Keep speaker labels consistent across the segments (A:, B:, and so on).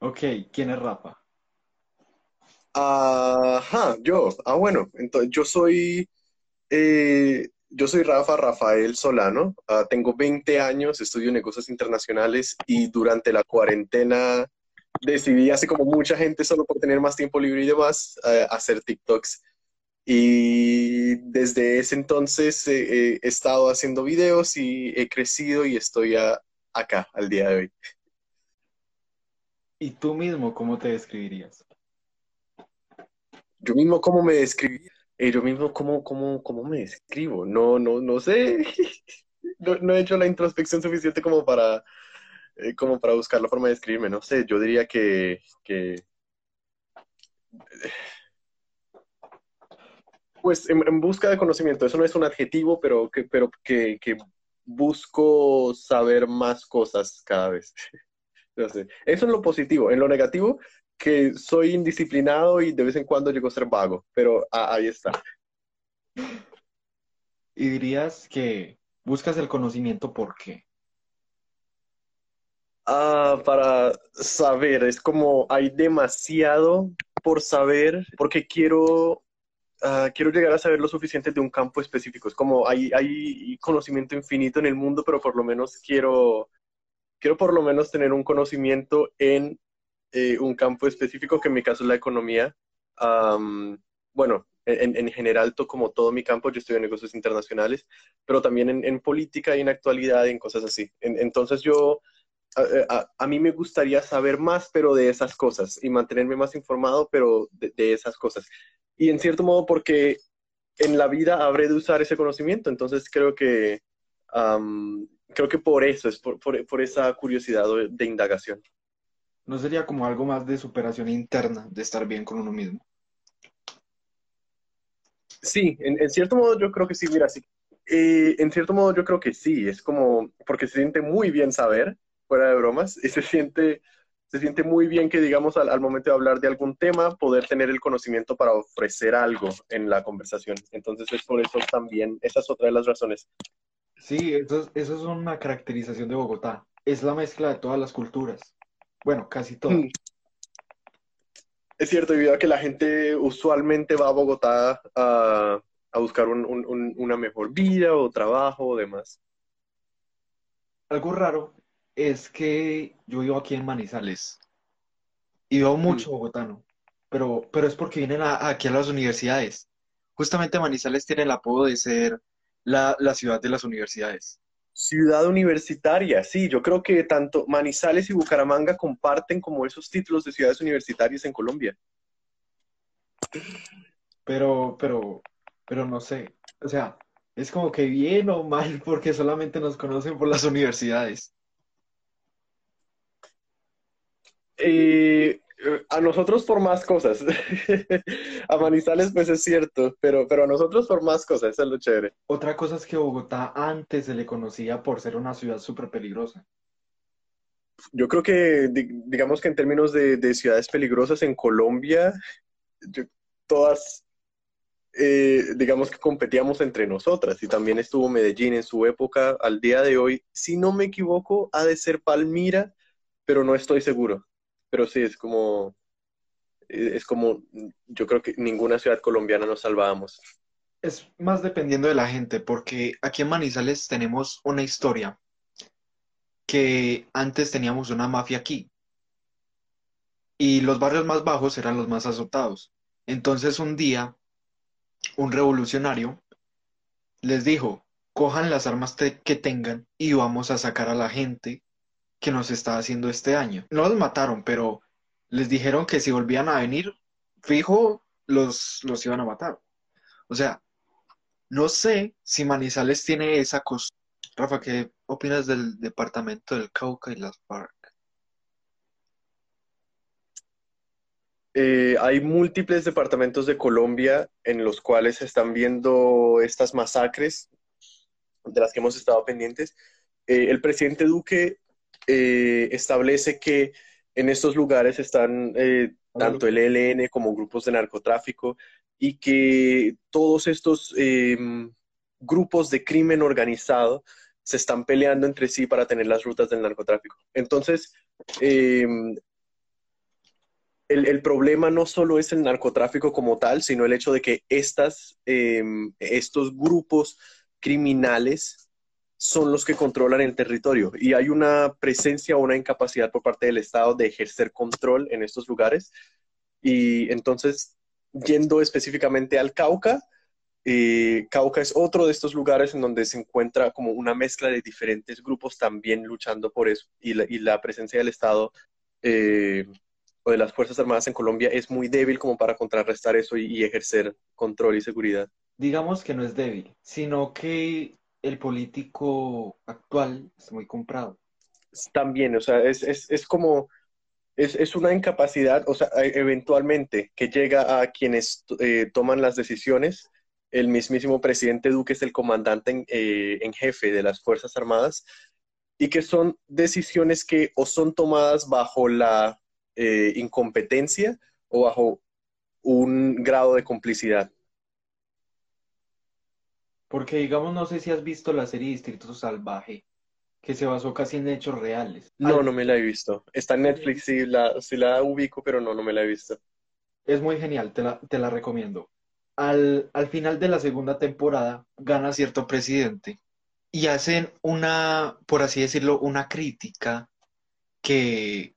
A: Ok, ¿quién es Rafa?
B: Ajá, yo. Ah, bueno, entonces yo soy, eh, yo soy Rafa Rafael Solano. Ah, tengo 20 años, estudio negocios internacionales y durante la cuarentena decidí, así como mucha gente, solo por tener más tiempo libre y demás, eh, hacer TikToks. Y desde ese entonces eh, he estado haciendo videos y he crecido y estoy a- acá al día de hoy.
A: ¿Y tú mismo cómo te describirías?
B: Yo mismo, ¿cómo me describí? Eh, yo mismo, ¿cómo, cómo, cómo me describo? No, no, no sé. No, no he hecho la introspección suficiente como para, eh, como para buscar la forma de describirme. No sé, yo diría que, que pues en, en busca de conocimiento. Eso no es un adjetivo, pero que, pero que, que busco saber más cosas cada vez. Sé. Eso es lo positivo. En lo negativo, que soy indisciplinado y de vez en cuando llego a ser vago, pero ah, ahí está.
A: Y dirías que buscas el conocimiento ¿por qué?
B: Ah, para saber, es como hay demasiado por saber, porque quiero, ah, quiero llegar a saber lo suficiente de un campo específico. Es como hay, hay conocimiento infinito en el mundo, pero por lo menos quiero, quiero por lo menos tener un conocimiento en eh, un campo específico, que en mi caso es la economía. Am, bueno, en, en general, to- como todo mi campo, yo estudio negocios internacionales, pero también en, en política y en actualidad en cosas así. En- entonces yo a, a- a mí me gustaría saber más, pero de esas cosas, y mantenerme más informado, pero de, de esas cosas. Y en cierto modo, porque en la vida habré de usar ese conocimiento, entonces creo que, am, creo que por eso, es por, por- por esa curiosidad de, de indagación.
A: ¿No sería como algo más de superación interna, de estar bien con uno mismo?
B: Sí, en, en cierto modo yo creo que sí, mira, sí. Eh, en cierto modo yo creo que sí, es como, porque se siente muy bien saber, fuera de bromas, y se siente, se siente muy bien que, digamos, al, al momento de hablar de algún tema, poder tener el conocimiento para ofrecer algo en la conversación. Entonces es por eso también, esa es otra de las razones.
A: Sí, eso es, eso es una caracterización de Bogotá. Es la mezcla de todas las culturas. Bueno, casi todas.
B: Hmm, Es cierto, debido a que la gente usualmente va a Bogotá a, a buscar un- un- un- una mejor vida o trabajo o demás.
A: Algo raro es que yo vivo aquí en Manizales y veo
B: Hmm.
A: mucho bogotano, pero, pero es porque vienen a- aquí a las universidades. Justamente Manizales tiene el apodo de ser la, la ciudad de las universidades.
B: Ciudad universitaria, sí, yo creo que tanto Manizales y Bucaramanga comparten como esos títulos de ciudades universitarias en Colombia.
A: Pero, pero, pero no sé. O sea, es como que bien o mal porque solamente nos conocen por las universidades.
B: Eh, eh, a nosotros por más cosas. A Manizales pues es cierto, pero, pero a nosotros por más cosas, eso es lo chévere.
A: Otra cosa es que Bogotá antes se le conocía por ser una ciudad súper peligrosa.
B: Yo creo que di- digamos que en términos de, de ciudades peligrosas en Colombia, yo- todas eh, digamos que competíamos entre nosotras y también estuvo Medellín en su época, al día de hoy, si no me equivoco, ha de ser Palmira, pero no estoy seguro. Pero sí, es como, eh, es como, yo creo que ninguna ciudad colombiana nos salvábamos.
A: Es más dependiendo de la gente, porque aquí en Manizales tenemos una historia que antes teníamos una mafia aquí y los barrios más bajos eran los más azotados. Entonces un día un revolucionario les dijo, cojan las armas que tengan y vamos a sacar a la gente que nos está haciendo este daño. No los mataron, pero les dijeron que si volvían a venir, fijo, los, los iban a matar. O sea, no sé si Manizales tiene esa costumbre. Rafa, ¿qué opinas del departamento del Cauca y las FARC?
B: Eh, hay múltiples departamentos de Colombia en los cuales se están viendo estas masacres de las que hemos estado pendientes. Eh, el presidente Duque eh, establece que en estos lugares están eh, tanto el ELN como grupos de narcotráfico y que todos estos eh, grupos de crimen organizado se están peleando entre sí para tener las rutas del narcotráfico. Entonces, eh, el, problema no solo es el narcotráfico como tal, sino el hecho de que estas, em, estos grupos criminales son los que controlan el territorio y hay una presencia o una incapacidad por parte del Estado de ejercer control en estos lugares. Y entonces, yendo específicamente al Cauca, eh, Cauca es otro de estos lugares en donde se encuentra como una mezcla de diferentes grupos también luchando por eso y la, presencia del Estado eh, o de las Fuerzas Armadas en Colombia es muy débil como para contrarrestar eso y, ejercer control y seguridad.
A: Digamos que no es débil, sino que el político actual es muy comprado.
B: También, o sea, es, es, es como, es, es, una incapacidad, o sea, e, eventualmente que llega a quienes eh, toman las decisiones. El mismísimo presidente Duque es el comandante en, eh, en jefe de las Fuerzas Armadas y que son decisiones que o son tomadas bajo la eh, incompetencia o bajo un grado de complicidad.
A: Porque digamos, no sé si has visto la serie Distrito Salvaje, que se basó casi en hechos reales.
B: No, no me la he visto. Está en Netflix, sí la, la ubico, pero no, no me la he visto.
A: Es muy genial, te la, te la recomiendo. Al, al final de la segunda temporada gana cierto presidente y hacen una, por así decirlo, una crítica que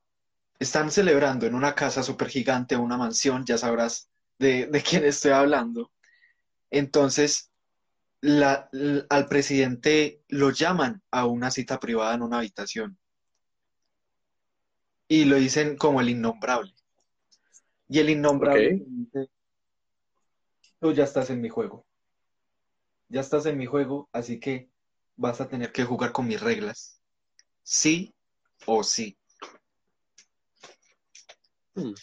A: están celebrando en una casa súper gigante, una mansión, ya sabrás de, quién estoy hablando. Entonces, al presidente lo llaman a una cita privada en una habitación y lo dicen como el innombrable. Y el innombrable dice, tú ya estás en mi juego. Ya estás en mi juego, así que vas a tener que jugar con mis reglas. Sí o sí.
B: Hmm.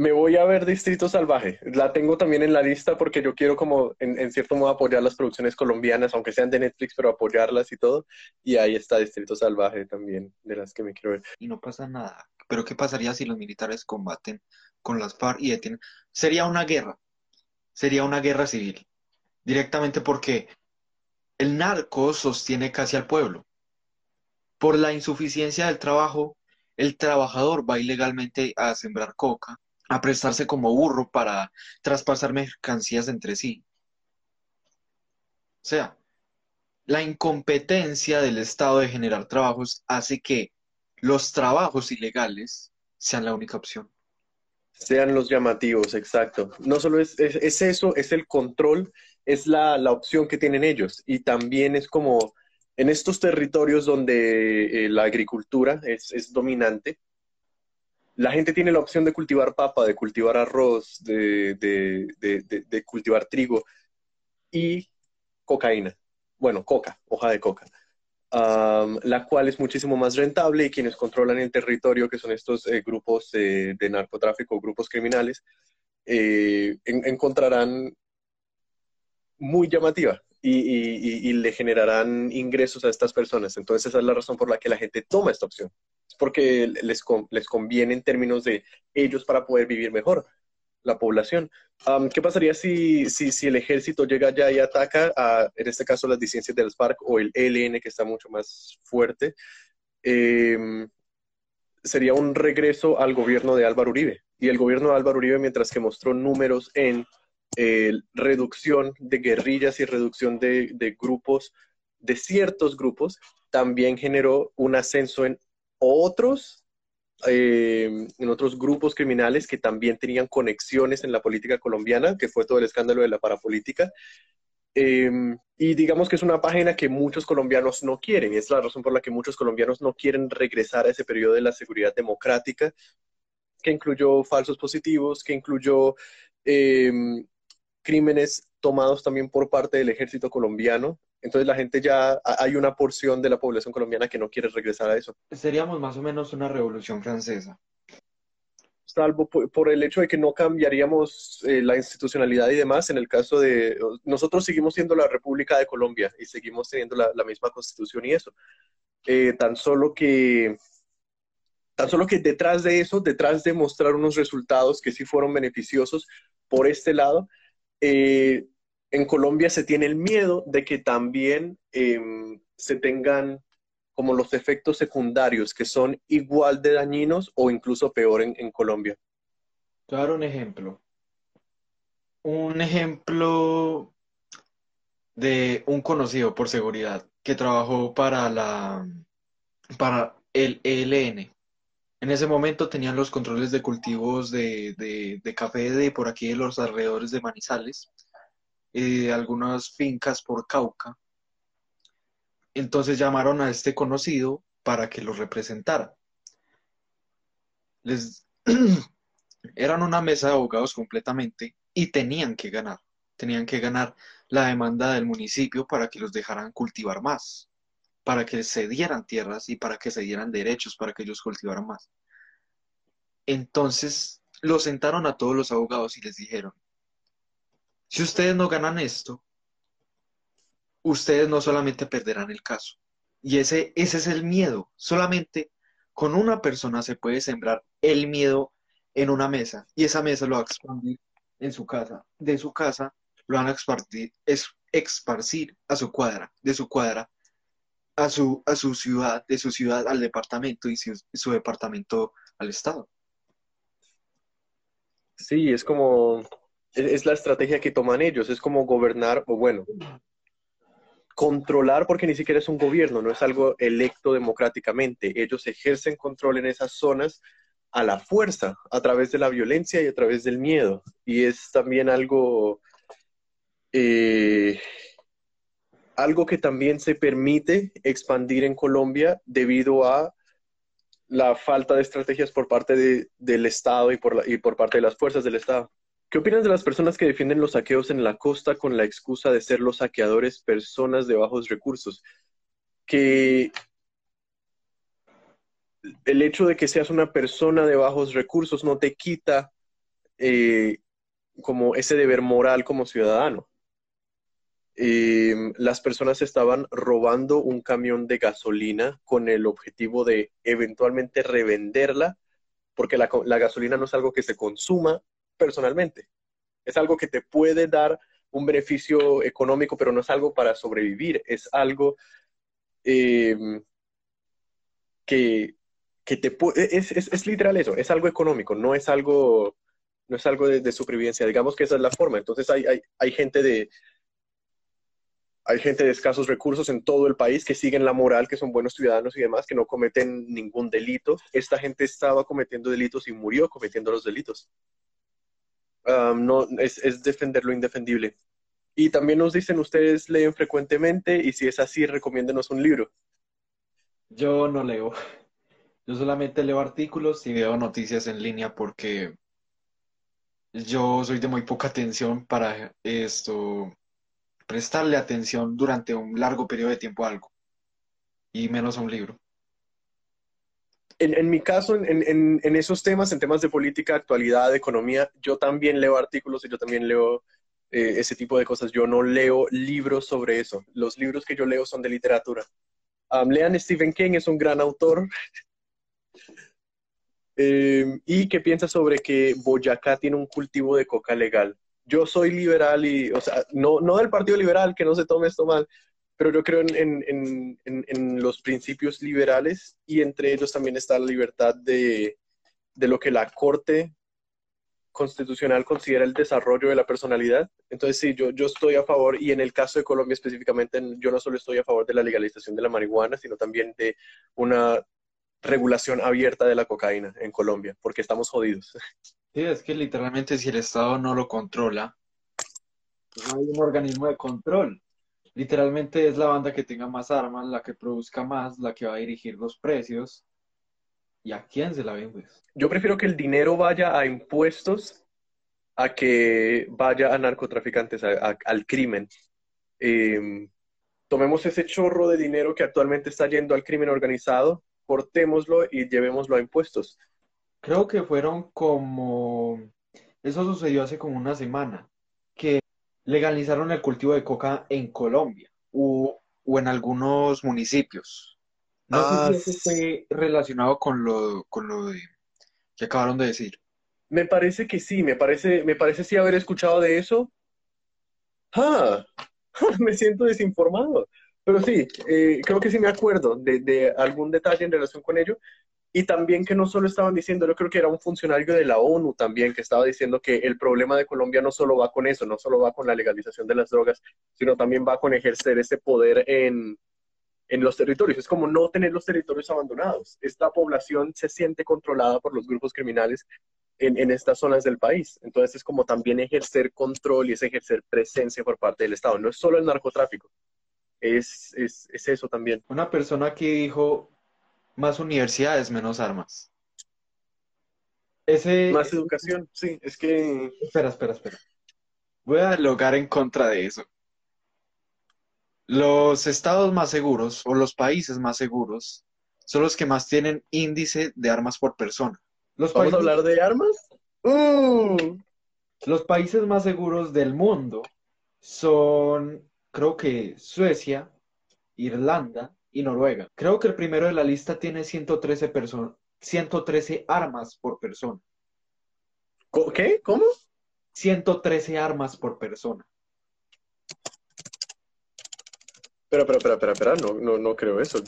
B: Me voy a ver Distrito Salvaje. La tengo también en la lista porque yo quiero como, en, cierto modo, apoyar las producciones colombianas, aunque sean de Netflix, pero apoyarlas y todo. Y ahí está Distrito Salvaje también, de las que me quiero ver.
A: Y no pasa nada. Pero ¿qué pasaría si los militares combaten con las FARC y detienen? Sería una guerra. Sería una guerra civil. Directamente porque el narco sostiene casi al pueblo. Por la insuficiencia del trabajo, el trabajador va ilegalmente a sembrar coca, a prestarse como burro para traspasar mercancías entre sí. O sea, la incompetencia del Estado de generar trabajos hace que los trabajos ilegales sean la única opción.
B: Sean los llamativos, exacto. No solo es, eso, es el control, es la, la opción que tienen ellos. Y también es como en estos territorios donde eh, la agricultura es, dominante, la gente tiene la opción de cultivar papa, de cultivar arroz, de, cultivar trigo y cocaína. Bueno, coca, hoja de coca. la cual es muchísimo más rentable y quienes controlan el territorio, que son estos eh, grupos de narcotráfico, grupos criminales, eh, encontrarán muy llamativa y, le generarán ingresos a estas personas. Entonces esa es la razón por la que la gente toma esta opción. Porque les, les conviene en términos de ellos para poder vivir mejor la población. ¿Qué pasaría si, si, el ejército llega allá y ataca a, en este caso, las disidencias del FARC o el ELN, que está mucho más fuerte? Em, sería un regreso al gobierno de Álvaro Uribe. Y el gobierno de Álvaro Uribe, mientras que mostró números en eh, reducción de guerrillas y reducción de, grupos, de ciertos grupos, también generó un ascenso en otros, eh, en otros grupos criminales que también tenían conexiones en la política colombiana, que fue todo el escándalo de la parapolítica. Em, y digamos que es una página que muchos colombianos no quieren, y es la razón por la que muchos colombianos no quieren regresar a ese periodo de la seguridad democrática, que incluyó falsos positivos, que incluyó em, crímenes tomados también por parte del ejército colombiano. Entonces la gente ya, hay una porción de la población colombiana que no quiere regresar a eso.
A: Seríamos más o menos una revolución francesa.
B: Salvo por, el hecho de que no cambiaríamos eh, la institucionalidad y demás, en el caso de, nosotros seguimos siendo la República de Colombia y seguimos teniendo la, misma constitución y eso. Eh, tan solo que Tan solo que detrás de eso, detrás de mostrar unos resultados que sí fueron beneficiosos por este lado, eh, en Colombia se tiene el miedo de que también em, se tengan como los efectos secundarios que son igual de dañinos o incluso peor en, Colombia.
A: Te dar un ejemplo. Un ejemplo de un conocido por seguridad que trabajó para la para el ELN. En ese momento tenían los controles de cultivos de, de café de por aquí de los alrededores de Manizales de algunas fincas por Cauca. Entonces llamaron a este conocido para que lo representara. Les eran una mesa de abogados completamente y tenían que ganar. Tenían que ganar la demanda del municipio para que los dejaran cultivar más, para que se dieran tierras y para que se dieran derechos para que ellos cultivaran más. Entonces los sentaron a todos los abogados y les dijeron, si ustedes no ganan esto, ustedes no solamente perderán el caso. Y ese, ese es el miedo. Solamente con una persona se puede sembrar el miedo en una mesa y esa mesa lo va a expandir en su casa. De su casa lo van a expartir, es, a su cuadra, de su cuadra a su, a su ciudad, de su ciudad al departamento y su departamento al estado.
B: Sí, es como, es la estrategia que toman ellos, es como gobernar, o bueno, controlar porque ni siquiera es un gobierno, no es algo electo democráticamente. Ellos ejercen control en esas zonas a la fuerza, a través de la violencia y a través del miedo. Y es también algo, eh, algo que también se permite expandir en Colombia debido a la falta de estrategias por parte de, del Estado y por, y por parte de las fuerzas del Estado. ¿Qué opinas de las personas que defienden los saqueos en la costa con la excusa de ser los saqueadores personas de bajos recursos? Que el hecho de que seas una persona de bajos recursos no te quita eh, como ese deber moral como ciudadano. Eh, las personas estaban robando un camión de gasolina con el objetivo de eventualmente revenderla, porque la, la gasolina no es algo que se consuma, personalmente. Es algo que te puede dar un beneficio económico, pero no es algo para sobrevivir, es algo em, que, que, te es, es, es, literal eso, es algo económico, no es algo, no es algo de, de supervivencia, digamos que esa es la forma. Entonces hay, hay, hay gente de, hay gente de escasos recursos en todo el país que siguen la moral, que son buenos ciudadanos y demás, que no cometen ningún delito. Esta gente estaba cometiendo delitos y murió cometiendo los delitos no, es, defender lo indefendible. Y también nos dicen, ustedes leen frecuentemente y si es así, recomiéndenos un libro.
A: Yo no leo. Yo solamente leo artículos y veo noticias en línea porque yo soy de muy poca atención para esto, prestarle atención durante un largo periodo de tiempo a algo y menos a un libro
B: en, mi caso, en, esos temas, en temas de política, actualidad, economía, yo también leo artículos y yo también leo eh, ese tipo de cosas. Yo no leo libros sobre eso. Los libros que yo leo son de literatura. lean Stephen King, es un gran autor. Eh, ¿Y qué piensa sobre que Boyacá tiene un cultivo de coca legal? Yo soy liberal y, o sea, no, no del Partido Liberal, que no se tome esto mal, pero yo creo en, los principios liberales y entre ellos también está la libertad de, lo que la Corte Constitucional considera el desarrollo de la personalidad. Entonces, sí, yo, yo estoy a favor, y en el caso de Colombia específicamente, yo no solo estoy a favor de la legalización de la marihuana, sino también de una regulación abierta de la cocaína en Colombia, porque estamos jodidos.
A: Sí, es que literalmente si el Estado no lo controla, pues no hay un organismo de control. Literalmente es la banda que tenga más armas, la que produzca más, la que va a dirigir los precios. ¿Y a quién se la vendes?
B: Yo prefiero que el dinero vaya a impuestos a que vaya a narcotraficantes, al crimen. Em, tomemos ese chorro de dinero que actualmente está yendo al crimen organizado, cortémoslo y llevémoslo a impuestos.
A: Creo que fueron como... Eso sucedió hace como una semana, legalizaron el cultivo de coca en Colombia o, en algunos municipios. No sé si eso ah, fue relacionado con lo, con lo que acabaron de decir.
B: Me parece que sí, me parece, me parece sí haber escuchado de eso. Ah, me siento desinformado. Pero sí, eh, creo que sí me acuerdo de, de algún detalle en relación con ello. Y también que no solo estaban diciendo, yo creo que era un funcionario de la ONU también que estaba diciendo que el problema de Colombia no solo va con eso, no solo va con la legalización de las drogas, sino también va con ejercer ese poder en, en los territorios. Es como no tener los territorios abandonados. Esta población se siente controlada por los grupos criminales en, en, estas zonas del país. Entonces es como también ejercer control y es ejercer presencia por parte del Estado. No es solo el narcotráfico, es, es, es eso también.
A: Una persona que dijo, más universidades, menos armas.
B: Ese... Más educación, sí, es que...
A: Espera, espera, espera. Voy a dialogar en contra de eso. Los estados más seguros o los países más seguros son los que más tienen índice de armas por persona.
B: Los ¿Vamos a hablar de armas? ¡Uh!
A: Los países más seguros del mundo son, creo que Suecia, Irlanda, y Noruega. Creo que el primero de la lista tiene 113 personas, 113 armas por persona.
B: ¿Qué? ¿Cómo?
A: 113 armas por persona.
B: Espera, espera, espera, espera, no, no, no creo eso.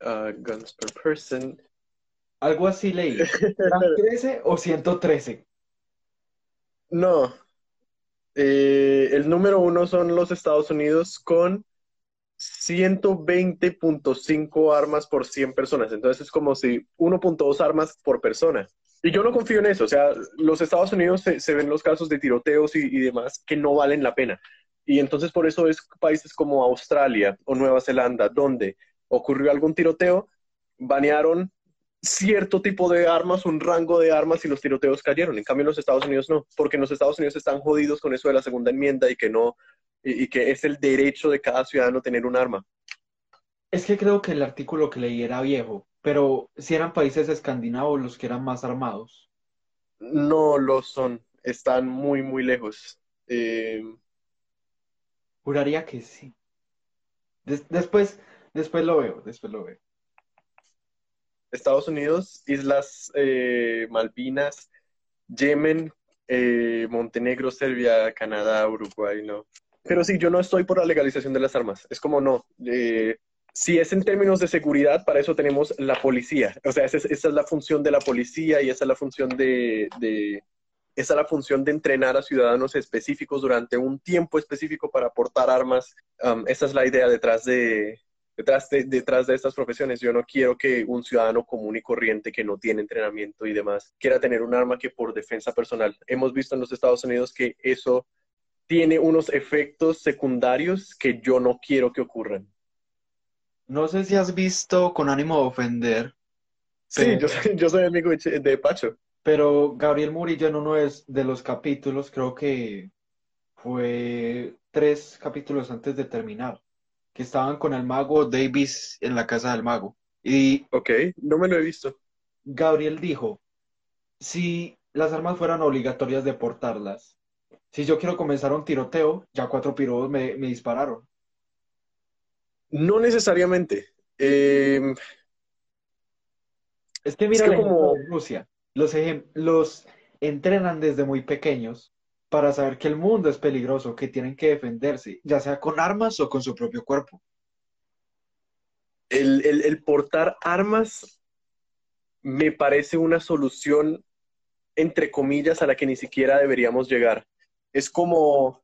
B: Uh, guns per person.
A: Algo así leí. ¿13 o 113?
B: No. Eh, el número uno son los Estados Unidos con 120.5 armas por 100 personas. Entonces es como si 1.2 armas por persona. Y yo no confío en eso. O sea, los Estados Unidos se, ven los casos de tiroteos y, demás que no valen la pena. Y entonces por eso es países como Australia o Nueva Zelanda, donde ocurrió algún tiroteo, banearon cierto tipo de armas, un rango de armas y los tiroteos cayeron. En cambio en los Estados Unidos no, porque en los Estados Unidos están jodidos con eso de la segunda enmienda y que no, y, que es el derecho de cada ciudadano tener un arma.
A: Es que creo que el artículo que leí era viejo, pero si eran países escandinavos los que eran más armados.
B: No lo son, están muy, muy lejos. Eh,
A: Juraría que sí. después, después lo veo, después lo veo.
B: Estados Unidos, Islas eh, Malvinas, Yemen, eh, Montenegro, Serbia, Canadá, Uruguay, no. Pero sí, yo no estoy por la legalización de las armas. Es como no. Eh, si es en términos de seguridad, para eso tenemos la policía. O sea, esa es, la función de la policía y esa es la función de, esa es la función de entrenar a ciudadanos específicos durante un tiempo específico para portar armas. Um, esa es la idea detrás de, detrás de, detrás de estas profesiones. Yo no quiero que un ciudadano común y corriente que no tiene entrenamiento y demás quiera tener un arma que por defensa personal. Hemos visto en los Estados Unidos que eso tiene unos efectos secundarios que yo no quiero que ocurran.
A: No sé si has visto con ánimo de ofender.
B: Sí, yo, soy, amigo de Pacho.
A: Pero Gabriel Murillo en uno de, los capítulos, creo que fue tres capítulos antes de terminar, que estaban con el mago Davis en la casa del mago. Y
B: ok, no me lo he visto.
A: Gabriel dijo, si las armas fueran obligatorias de portarlas, si yo quiero comenzar un tiroteo, ya cuatro pirobos me, dispararon.
B: No necesariamente. Em,
A: es que mira como Rusia. Los, los entrenan desde muy pequeños para saber que el mundo es peligroso, que tienen que defenderse, ya sea con armas o con su propio cuerpo.
B: el portar armas me parece una solución, entre comillas, a la que ni siquiera deberíamos llegar es como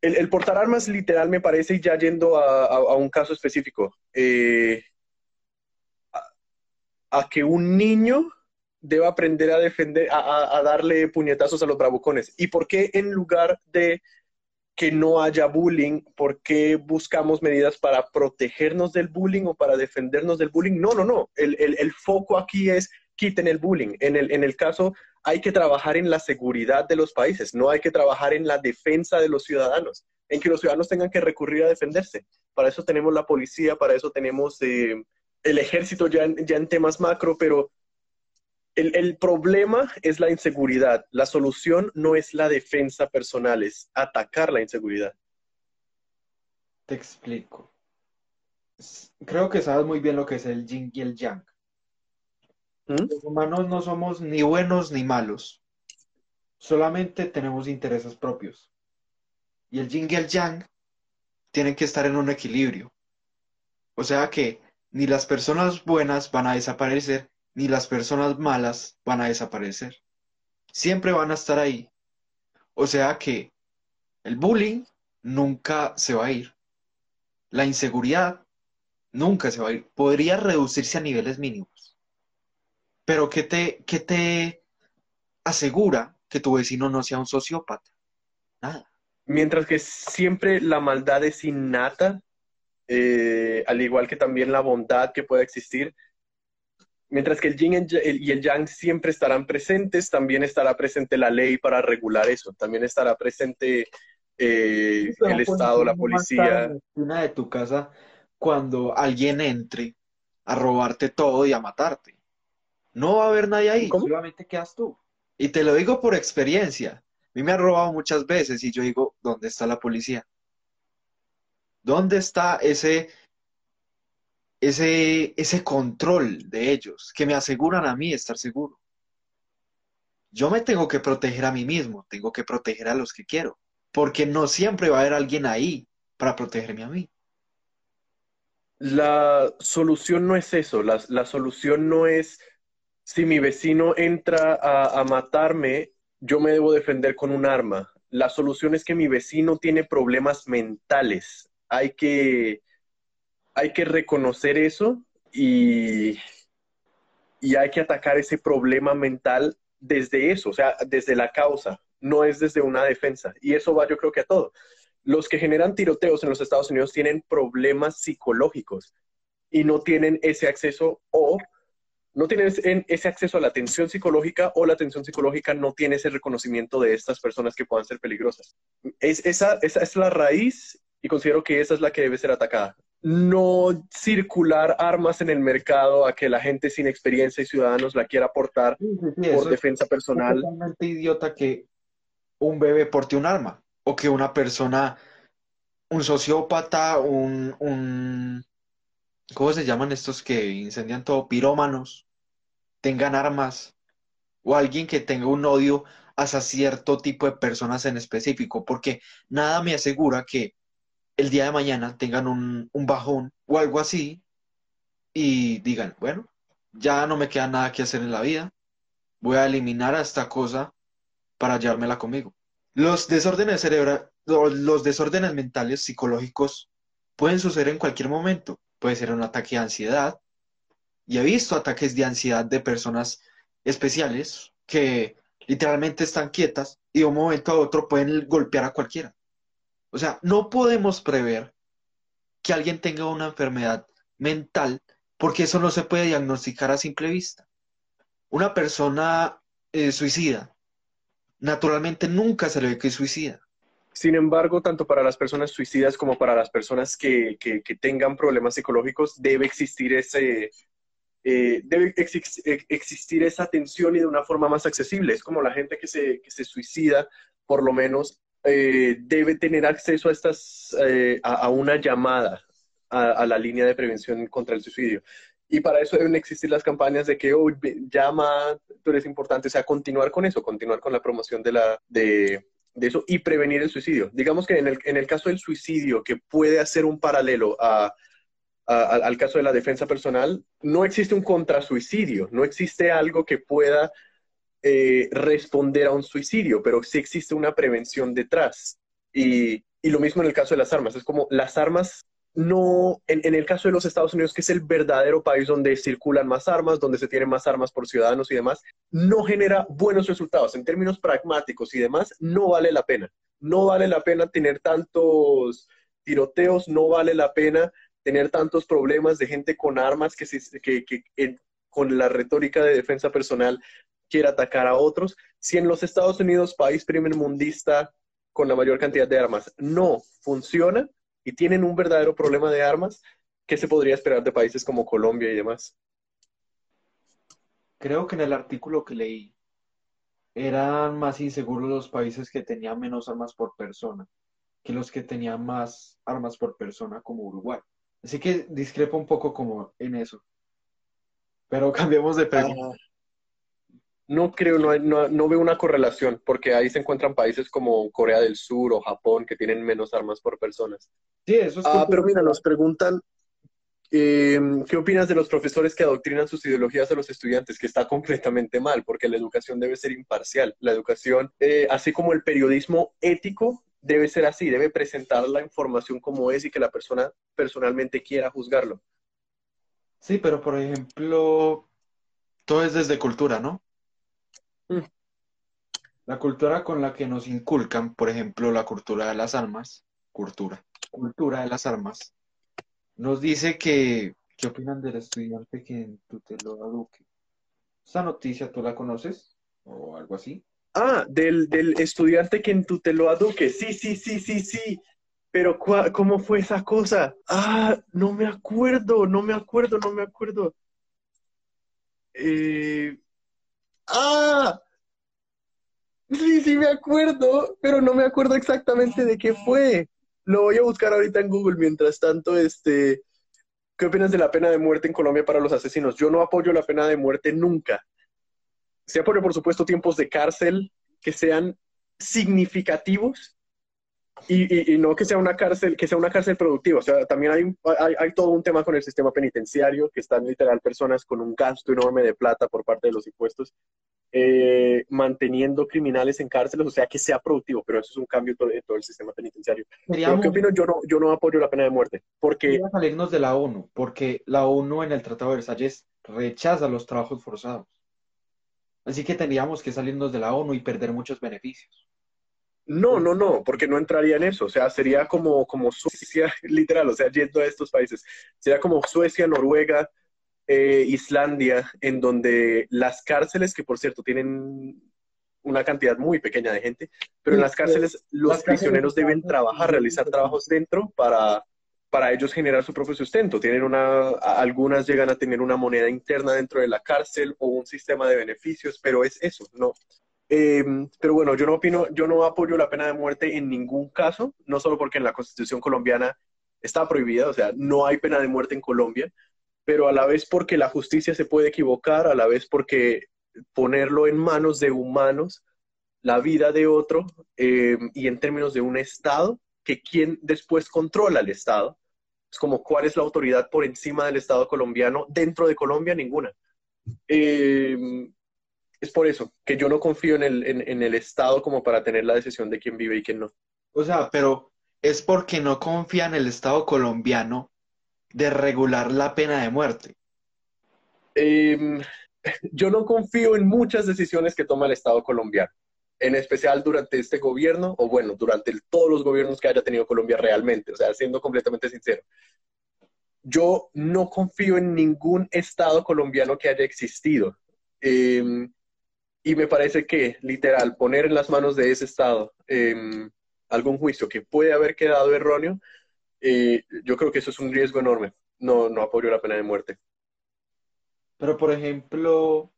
B: el, portar armas literal me parece, ya yendo a, un caso específico, eh, a, que un niño deba aprender a defender, a, darle puñetazos a los bravucones. ¿Y por qué en lugar de que no haya bullying, por qué buscamos medidas para protegernos del bullying o para defendernos del bullying? No, no, no. El, el foco aquí es quiten el bullying. En el, en el caso hay que trabajar en la seguridad de los países, no hay que trabajar en la defensa de los ciudadanos, en que los ciudadanos tengan que recurrir a defenderse. Para eso tenemos la policía, para eso tenemos eh, el ejército ya en, ya en temas macro, pero el, el, problema es la inseguridad. La solución no es la defensa personal, es atacar la inseguridad.
A: Te explico. Creo que sabes muy bien lo que es el yin y el yang. ¿Mm? Los humanos no somos ni buenos ni malos. Solamente tenemos intereses propios. Y el yin y el yang tienen que estar en un equilibrio. O sea que ni las personas buenas van a desaparecer, ni las personas malas van a desaparecer. Siempre van a estar ahí. O sea que el bullying nunca se va a ir. La inseguridad nunca se va a ir. Podría reducirse a niveles mínimos. Pero ¿qué te, qué te asegura que tu vecino no sea un sociópata? Nada.
B: Mientras que siempre la maldad es innata, eh, al igual que también la bondad que pueda existir, mientras que el yin y el yang siempre estarán presentes, también estará presente la ley para regular eso, también estará presente eh, el Estado, la policía.
A: Una de tu casa cuando alguien entre a robarte todo y a matarte. No va a haber nadie ahí, solamente quedas tú. Y te lo digo por experiencia. A mí me han robado muchas veces y yo digo, ¿dónde está la policía? ¿Dónde está ese, ese, ese control de ellos que me aseguran a mí estar seguro? Yo me tengo que proteger a mí mismo, tengo que proteger a los que quiero, porque no siempre va a haber alguien ahí para protegerme a mí.
B: La solución no es eso, la, solución no es si mi vecino entra a, matarme, yo me debo defender con un arma. La solución es que mi vecino tiene problemas mentales. Hay que, hay que reconocer eso y, y hay que atacar ese problema mental desde eso, o sea, desde la causa, no es desde una defensa. Y eso va yo creo que a todo los que generan tiroteos en los Estados Unidos tienen problemas psicológicos y no tienen ese acceso o no tienen ese acceso a la atención psicológica o la atención psicológica no tiene ese reconocimiento de estas personas que puedan ser peligrosas. Es, esa, esa es la raíz y considero que esa es la que debe ser atacada. No circular armas en el mercado a que la gente sin experiencia y ciudadanos la quiera aportar por defensa personal.
A: Es totalmente idiota que un bebé porte un arma o que una persona, un sociópata, un, un, ¿cómo se llaman estos que incendian todo? Pirómanos, tengan armas, o alguien que tenga un odio hacia cierto tipo de personas en específico, porque nada me asegura que el día de mañana tengan un, un bajón o algo así y digan, bueno, ya no me queda nada que hacer en la vida, voy a eliminar a esta cosa para llevármela conmigo. Los desórdenes cerebrales, los desórdenes mentales psicológicos pueden suceder en cualquier momento. Puede ser un ataque de ansiedad. Y he visto ataques de ansiedad de personas especiales que literalmente están quietas y de un momento a otro pueden golpear a cualquiera. O sea, no podemos prever que alguien tenga una enfermedad mental porque eso no se puede diagnosticar a simple vista. Una persona eh, suicida naturalmente nunca se le ve que suicida.
B: Sin embargo, tanto para las personas suicidas como para las personas que, tengan problemas psicológicos, debe existir ese, eh, debe eh, existir esa atención y de una forma más accesible. Es como la gente que se, suicida, por lo menos, eh, debe tener acceso a, estas, a, una llamada a, la línea de prevención contra el suicidio. Y para eso deben existir las campañas de que, oh, llama, tú eres importante, o sea, continuar con eso, continuar con la promoción de, la, de, de eso y prevenir el suicidio. Digamos que en el, en el caso del suicidio, que puede hacer un paralelo a, al caso de la defensa personal, no existe un contrasuicidio, no existe algo que pueda eh, responder a un suicidio, pero sí existe una prevención detrás. Y, lo mismo en el caso de las armas, es como las armas no, en, el caso de los Estados Unidos, que es el verdadero país donde circulan más armas, donde se tienen más armas por ciudadanos y demás, no genera buenos resultados. En términos pragmáticos y demás, no vale la pena. No vale la pena tener tantos tiroteos, no vale la pena tener tantos problemas de gente con armas que, con la retórica de defensa personal quiere atacar a otros. Si en los Estados Unidos, país primer mundista con la mayor cantidad de armas, no funciona, y tienen un verdadero problema de armas, ¿qué se podría esperar de países como Colombia y demás?
A: Creo que en el artículo que leí eran más inseguros los países que tenían menos armas por persona que los que tenían más armas por persona como Uruguay. Así que discrepo un poco como en eso. Pero cambiemos de pregunta.
B: No creo, no, no, no, veo una correlación, porque ahí se encuentran países como Corea del Sur o Japón que tienen menos armas por personas.
A: Sí, eso es.
B: Ah, pero mira, nos preguntan, eh, ¿qué opinas de los profesores que adoctrinan sus ideologías a los estudiantes? Que está completamente mal, porque la educación debe ser imparcial. La educación, eh, así como el periodismo ético, debe ser así, debe presentar la información como es y que la persona personalmente quiera juzgarlo.
A: Sí, pero por ejemplo, todo es desde cultura, ¿no? Mm. La cultura con la que nos inculcan, por ejemplo, la cultura de las armas, cultura, cultura de las armas, nos dice que, ¿qué opinan del estudiante que en lo eduque? ¿Esta noticia tú la conoces? ¿O algo así?
B: Ah, del, del estudiante que en lo eduque. Sí, sí, sí, sí, sí. Pero ¿cómo fue esa cosa? Ah, no me acuerdo, no me acuerdo, no me acuerdo. Eh, ah, sí, sí me acuerdo, pero no me acuerdo exactamente de qué fue. Lo voy a buscar ahorita en Google. Mientras tanto, este, ¿qué opinas de la pena de muerte en Colombia para los asesinos? Yo no apoyo la pena de muerte nunca. Se apoya, por supuesto, tiempos de cárcel que sean significativos y, no que sea una cárcel, que sea una cárcel productiva. O sea, también hay, hay, hay, todo un tema con el sistema penitenciario, que están literal personas con un gasto enorme de plata por parte de los impuestos, eh, manteniendo criminales en cárceles, o sea, que sea productivo, pero eso es un cambio en todo, el sistema penitenciario. Pero, ¿Qué opino? Yo no, yo no apoyo la pena de muerte, porque...
A: salirnos de la ONU, porque la ONU en el Tratado de Versalles rechaza los trabajos forzados. Así que tendríamos que salirnos de la ONU y perder muchos beneficios.
B: No, no, no, porque no entraría en eso. O sea, sería como, como Suecia, literal, o sea, yendo a estos países. Sería como Suecia, Noruega, eh, Islandia, en donde las cárceles, que por cierto tienen una cantidad muy pequeña de gente, pero en las cárceles los prisioneros deben trabajar, realizar trabajos dentro para, para ellos generar su propio sustento. Tienen una, algunas llegan a tener una moneda interna dentro de la cárcel o un sistema de beneficios, pero es eso, no, Em, pero bueno, yo no opino, yo no apoyo la pena de muerte en ningún caso, no solo porque en la constitución colombiana está prohibida, o sea, no hay pena de muerte en Colombia, pero a la vez porque la justicia se puede equivocar, a la vez porque ponerlo en manos de humanos, la vida de otro, em, y en términos de un Estado, que quien después controla el Estado, es como cuál es la autoridad por encima del Estado colombiano, dentro de Colombia ninguna. Eh, es por eso, que yo no confío en el, en, el Estado como para tener la decisión de quién vive y quién no.
A: O sea, pero es porque no confía en el Estado colombiano de regular la pena de muerte.
B: Em, yo no confío en muchas decisiones que toma el Estado colombiano, en especial durante este gobierno, o bueno, durante todos los gobiernos que haya tenido Colombia realmente, o sea, siendo completamente sincero. Yo no confío en ningún Estado colombiano que haya existido. Eh, y me parece que, literal, poner en las manos de ese Estado em, algún juicio que puede haber quedado erróneo, eh, yo creo que eso es un riesgo enorme. No, no apoyo la pena de muerte.
A: Pero, por ejemplo,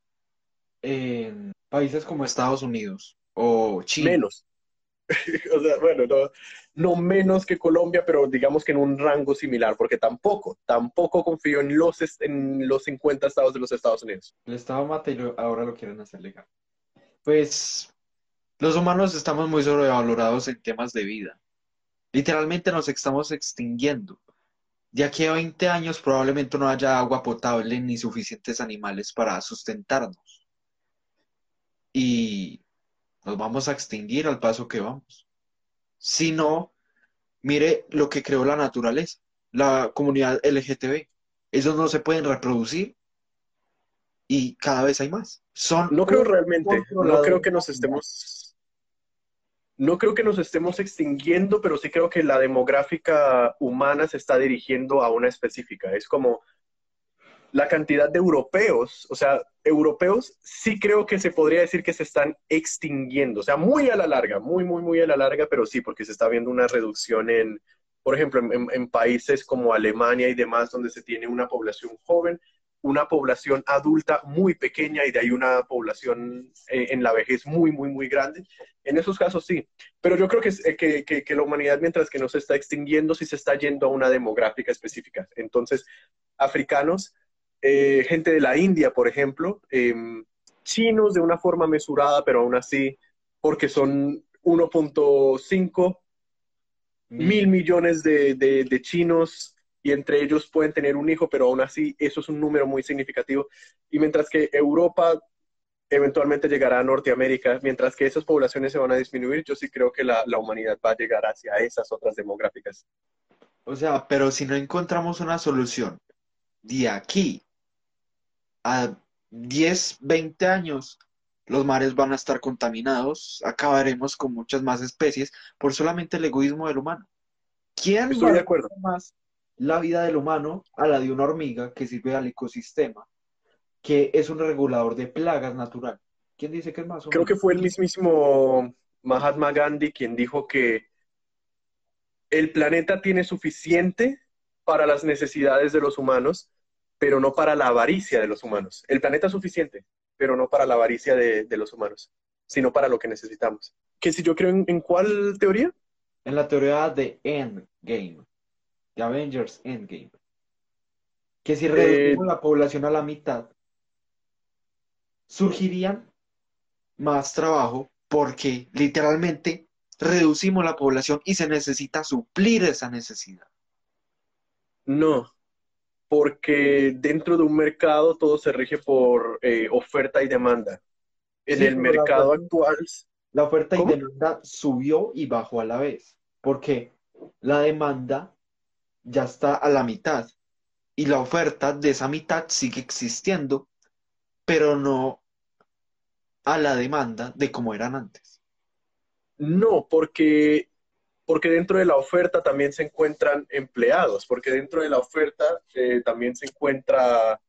A: en países como Estados Unidos o Chile.
B: Menos. o sea, bueno, no, no, menos que Colombia, pero digamos que en un rango similar, porque tampoco, tampoco confío en los, en los 50 estados de los Estados Unidos.
A: El estado mate ahora lo quieren hacer legal. Pues los humanos estamos muy sobrevalorados en temas de vida. Literalmente nos estamos extinguiendo. De aquí a 20 años probablemente no haya agua potable ni suficientes animales para sustentarnos. Y nos vamos a extinguir al paso que vamos. Si no, mire lo que creó la naturaleza, la comunidad LGTB. Ellos no se pueden reproducir y cada vez hay más. Son
B: no creo realmente, no creo que nos estemos, no creo que nos estemos extinguiendo, pero sí creo que la demográfica humana se está dirigiendo a una específica. Es como la cantidad de europeos, o sea, europeos sí creo que se podría decir que se están extinguiendo, o sea, muy a la larga, muy, muy, muy a la larga, pero sí, porque se está viendo una reducción en, por ejemplo, en, países como Alemania y demás, donde se tiene una población joven, una población adulta muy pequeña y de ahí una población eh, en la vejez muy, muy, muy grande. En esos casos sí, pero yo creo que, que, que, que la humanidad, mientras que no se está extinguiendo, sí se está yendo a una demográfica específica. Entonces, africanos eh, gente de la India, por ejemplo, em, chinos de una forma mesurada, pero aún así, porque son 1.5 mil millones de, de, chinos y entre ellos pueden tener un hijo, pero aún así eso es un número muy significativo. Y mientras que Europa eventualmente llegará a Norteamérica, mientras que esas poblaciones se van a disminuir, yo sí creo que la, la humanidad va a llegar hacia esas otras demográficas.
A: O sea, pero si no encontramos una solución de aquí a 10, 20 años, los mares van a estar contaminados, acabaremos con muchas más especies por solamente el egoísmo del humano. ¿Quién
B: Estoy de acuerdo.
A: más la vida del humano a la de una hormiga que sirve al ecosistema, que es un regulador de plagas natural? ¿Quién dice que es más?
B: Creo que fue el mismísimo Mahatma Gandhi quien dijo que el planeta tiene suficiente para las necesidades de los humanos, pero no para la avaricia de los humanos. El planeta es suficiente, pero no para la avaricia de, los humanos, sino para lo que necesitamos. ¿Qué si yo creo en, cuál teoría?
A: En la teoría de Endgame, de Avengers Endgame. Que si reducimos eh, la población a la mitad, surgirían más trabajo porque literalmente reducimos la población y se necesita suplir esa necesidad.
B: No, porque dentro de un mercado todo se rige por eh, oferta y demanda. En el mercado actual...
A: La oferta y demanda subió y bajó a la vez, porque la demanda ya está a la mitad y la oferta de esa mitad sigue existiendo, pero no a la demanda de como eran antes.
B: No, porque, porque dentro de la oferta también se encuentran empleados, porque dentro de la oferta eh, también se encuentra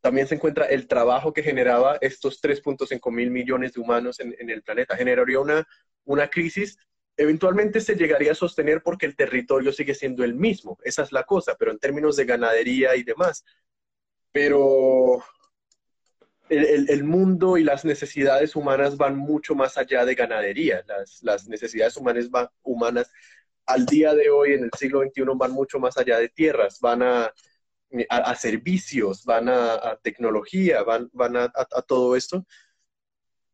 B: también se encuentra el trabajo que generaba estos 3.5 mil millones de humanos en, en, el planeta. Generaría una, una crisis, eventualmente se llegaría a sostener porque el territorio sigue siendo el mismo, esa es la cosa, pero en términos de ganadería y demás. Pero el, mundo y las necesidades humanas van mucho más allá de ganadería. Las, necesidades humanas, humanas al día de hoy, en el siglo XXI, van mucho más allá de tierras, van a, a, servicios, van a, tecnología, van, van a, todo esto.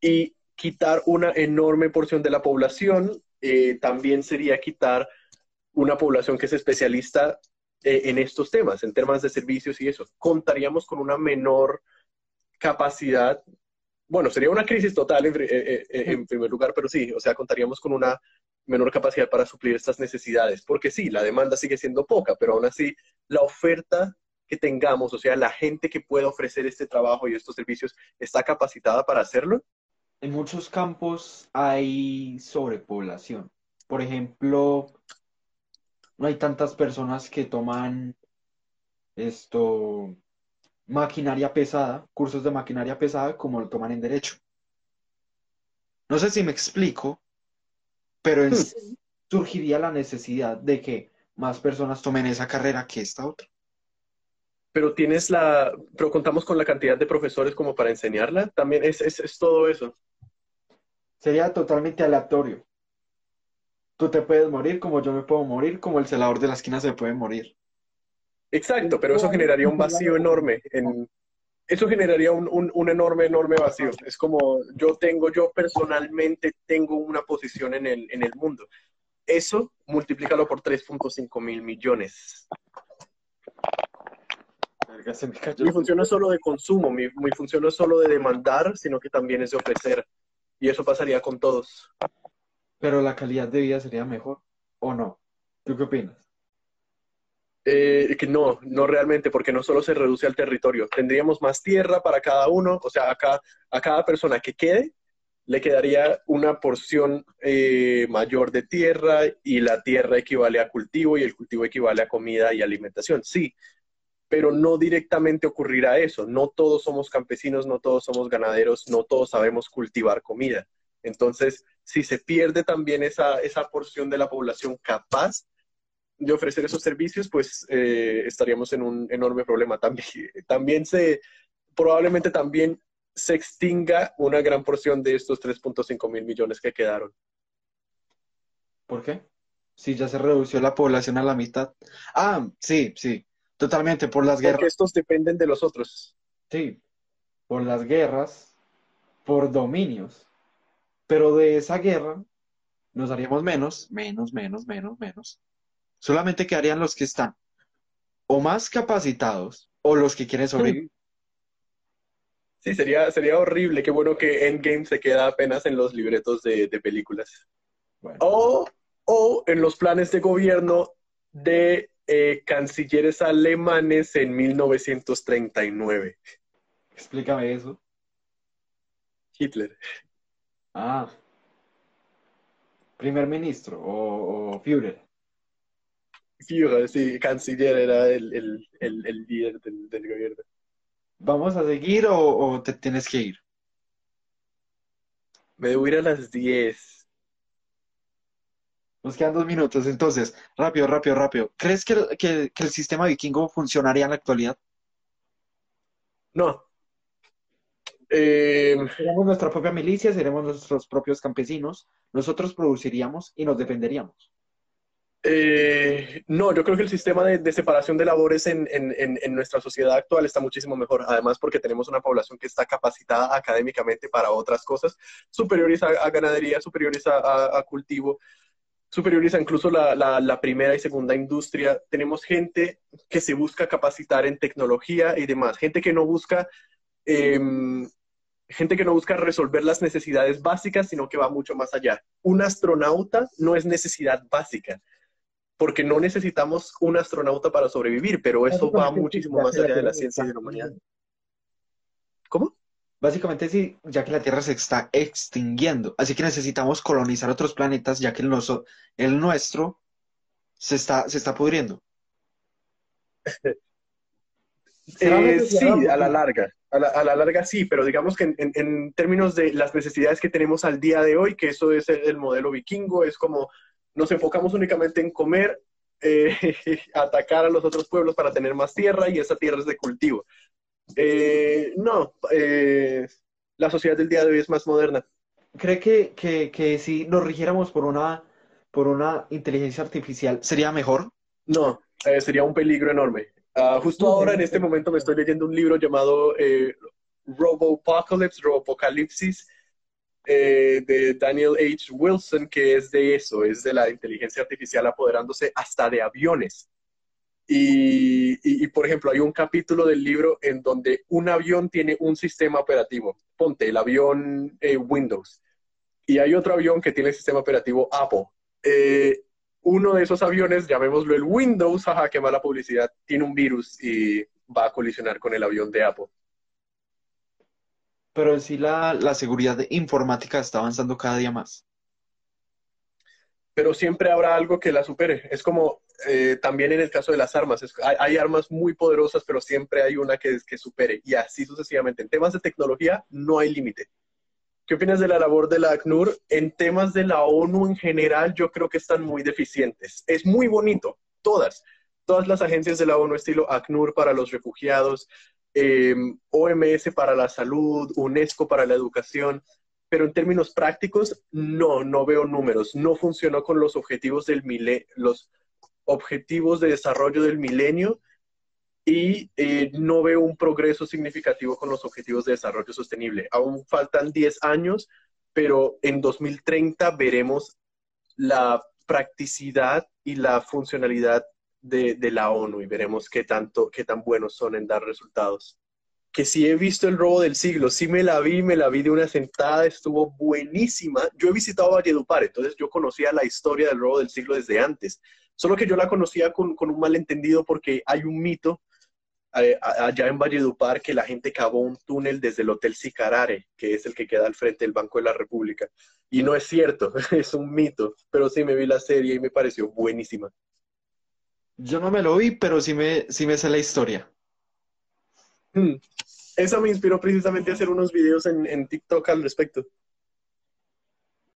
B: Y quitar una enorme porción de la población eh, también sería quitar una población que es especialista eh, en estos temas, en temas de servicios y eso. Contaríamos con una menor capacidad, bueno, sería una crisis total en, eh, eh, primer lugar, pero sí, o sea, contaríamos con una menor capacidad para suplir estas necesidades, porque sí, la demanda sigue siendo poca, pero aún así la oferta que tengamos, o sea, la gente que pueda ofrecer este trabajo y estos servicios está capacitada para hacerlo.
A: En muchos campos hay sobrepoblación. Por ejemplo, no hay tantas personas que toman esto maquinaria pesada, cursos de maquinaria pesada, como lo toman en derecho. No sé si me explico, pero en hmm. surgiría la necesidad de que más personas tomen esa carrera que esta otra.
B: Pero tienes la, pero contamos con la cantidad de profesores como para enseñarla, también es, es, es todo eso.
A: Sería totalmente aleatorio. Tú te puedes morir como yo me puedo morir, como el celador de la esquina se puede morir.
B: Exacto, pero eso generaría un vacío enorme. En, eso generaría un, un, enorme, enorme vacío. Es como yo tengo, yo personalmente tengo una posición en el, en el mundo. Eso multiplícalo por 3.5 mil millones. Mi función no es solo de consumo, mi, mi función no es solo de demandar, sino que también es de ofrecer. Y eso pasaría con todos.
A: Pero la calidad de vida sería mejor, ¿o no? ¿Tú qué opinas?
B: Eh, que no, no realmente, porque no solo se reduce al territorio. Tendríamos más tierra para cada uno, o sea, acá, a cada persona que quede le quedaría una porción eh, mayor de tierra y la tierra equivale a cultivo y el cultivo equivale a comida y alimentación. Sí, pero no directamente ocurrirá eso. No todos somos campesinos, no todos somos ganaderos, no todos sabemos cultivar comida. Entonces, si se pierde también esa, esa porción de la población capaz de ofrecer esos servicios, pues eh, estaríamos en un enorme problema. También, también se, probablemente también se extinga una gran porción de estos 3.5 mil millones que quedaron.
A: ¿Por qué? Si ya se redució la población a la mitad. Ah, sí, sí, totalmente, por las guerras. Porque
B: estos dependen de los otros.
A: Sí, por las guerras por dominios. Pero de esa guerra nos haríamos menos, menos, menos, menos, menos. Solamente quedarían los que están o más capacitados o los que quieren sobrevivir.
B: Sí, sería, sería horrible. Qué bueno que Endgame se queda apenas en los libretos de, películas. O, o en los planes de gobierno de eh, cancilleres alemanes en 1939.
A: Explícame eso.
B: Hitler.
A: Ah. Primer ministro o, Führer.
B: Führer, sí, canciller era el, líder del, gobierno.
A: ¿Vamos a seguir o, te tienes que ir?
B: Me debo ir a las 10.
A: Nos quedan dos minutos, entonces, rápido, rápido, rápido. ¿Crees que, que el sistema vikingo funcionaría en la actualidad?
B: No,
A: eh, seremos nuestra propia milicia, seremos nuestros propios campesinos, nosotros produciríamos y nos defenderíamos.
B: Eh, no, yo creo que el sistema de, separación de labores en, nuestra sociedad actual está muchísimo mejor, además porque tenemos una población que está capacitada académicamente para otras cosas, superiores a, ganadería, superiores a, cultivo, superiores a incluso la, primera y segunda industria. Tenemos gente que se busca capacitar en tecnología y demás, gente que no busca em, gente que no busca resolver las necesidades básicas, sino que va mucho más allá. Un astronauta no es necesidad básica, porque no necesitamos un astronauta para sobrevivir, pero eso va muchísimo más allá de la ciencia y de la humanidad. ¿Cómo?
A: Básicamente sí, ya que la Tierra se está extinguiendo, así que necesitamos colonizar otros planetas, ya que el, el nuestro se está, se está pudriendo.
B: Eh, sí, a la larga. A la, larga sí, pero digamos que en, términos de las necesidades que tenemos al día de hoy, que eso es el, modelo vikingo, es como nos enfocamos únicamente en comer, eh, atacar a los otros pueblos para tener más tierra y esa tierra es de cultivo. Eh, no, la sociedad del día de hoy es más moderna.
A: ¿Cree que, que, que si nos rigiéramos por una, por una inteligencia artificial, sería mejor?
B: No, sería un peligro enorme. Ah, justo ahora, en este momento, me estoy leyendo un libro llamado eh, Robopocalypse, Robopocalipsis, eh, de Daniel H. Wilson, que es de eso, es de la inteligencia artificial apoderándose hasta de aviones. Y, por ejemplo, hay un capítulo del libro en donde un avión tiene un sistema operativo. Ponte el avión eh, Windows. Y hay otro avión que tiene el sistema operativo Apple. Eh, uno de esos aviones, llamémoslo el Windows, jaja, qué mala publicidad, tiene un virus y va a colisionar con el avión de Apple.
A: Pero sí la, seguridad informática está avanzando cada día más.
B: Pero siempre habrá algo que la supere. Es como eh, también en el caso de las armas. hay, armas muy poderosas, pero siempre hay una que, que supere. Y así sucesivamente. En temas de tecnología no hay límite. ¿Qué opinas de la labor de la ACNUR? En temas de la ONU en general, yo creo que están muy deficientes. Es muy bonito, todas, todas las agencias de la ONU, estilo ACNUR para los refugiados, em, OMS para la salud, UNESCO para la educación, pero en términos prácticos, no, no veo números. No funcionó con los objetivos del los objetivos de desarrollo del milenio y eh, no veo un progreso significativo con los objetivos de desarrollo sostenible. Aún faltan 10 años, pero en 2030 veremos la practicidad y la funcionalidad de, la ONU y veremos qué, tanto, qué tan buenos son en dar resultados. Que sí he visto el robo del siglo, sí me la vi, me la vi de una sentada, estuvo buenísima. Yo he visitado Valledupar, entonces yo conocía la historia del robo del siglo desde antes, solo que yo la conocía con, con un malentendido porque hay un mito allá en Valledupar que la gente cavó un túnel desde el Hotel Sicarare, que es el que queda al frente del Banco de la República. Y no es cierto, es un mito, pero sí me vi la serie y me pareció buenísima.
A: Yo no me lo vi, pero sí me, sí me sé la historia.
B: Hmm. Eso me inspiró precisamente a hacer unos videos en, en TikTok al respecto.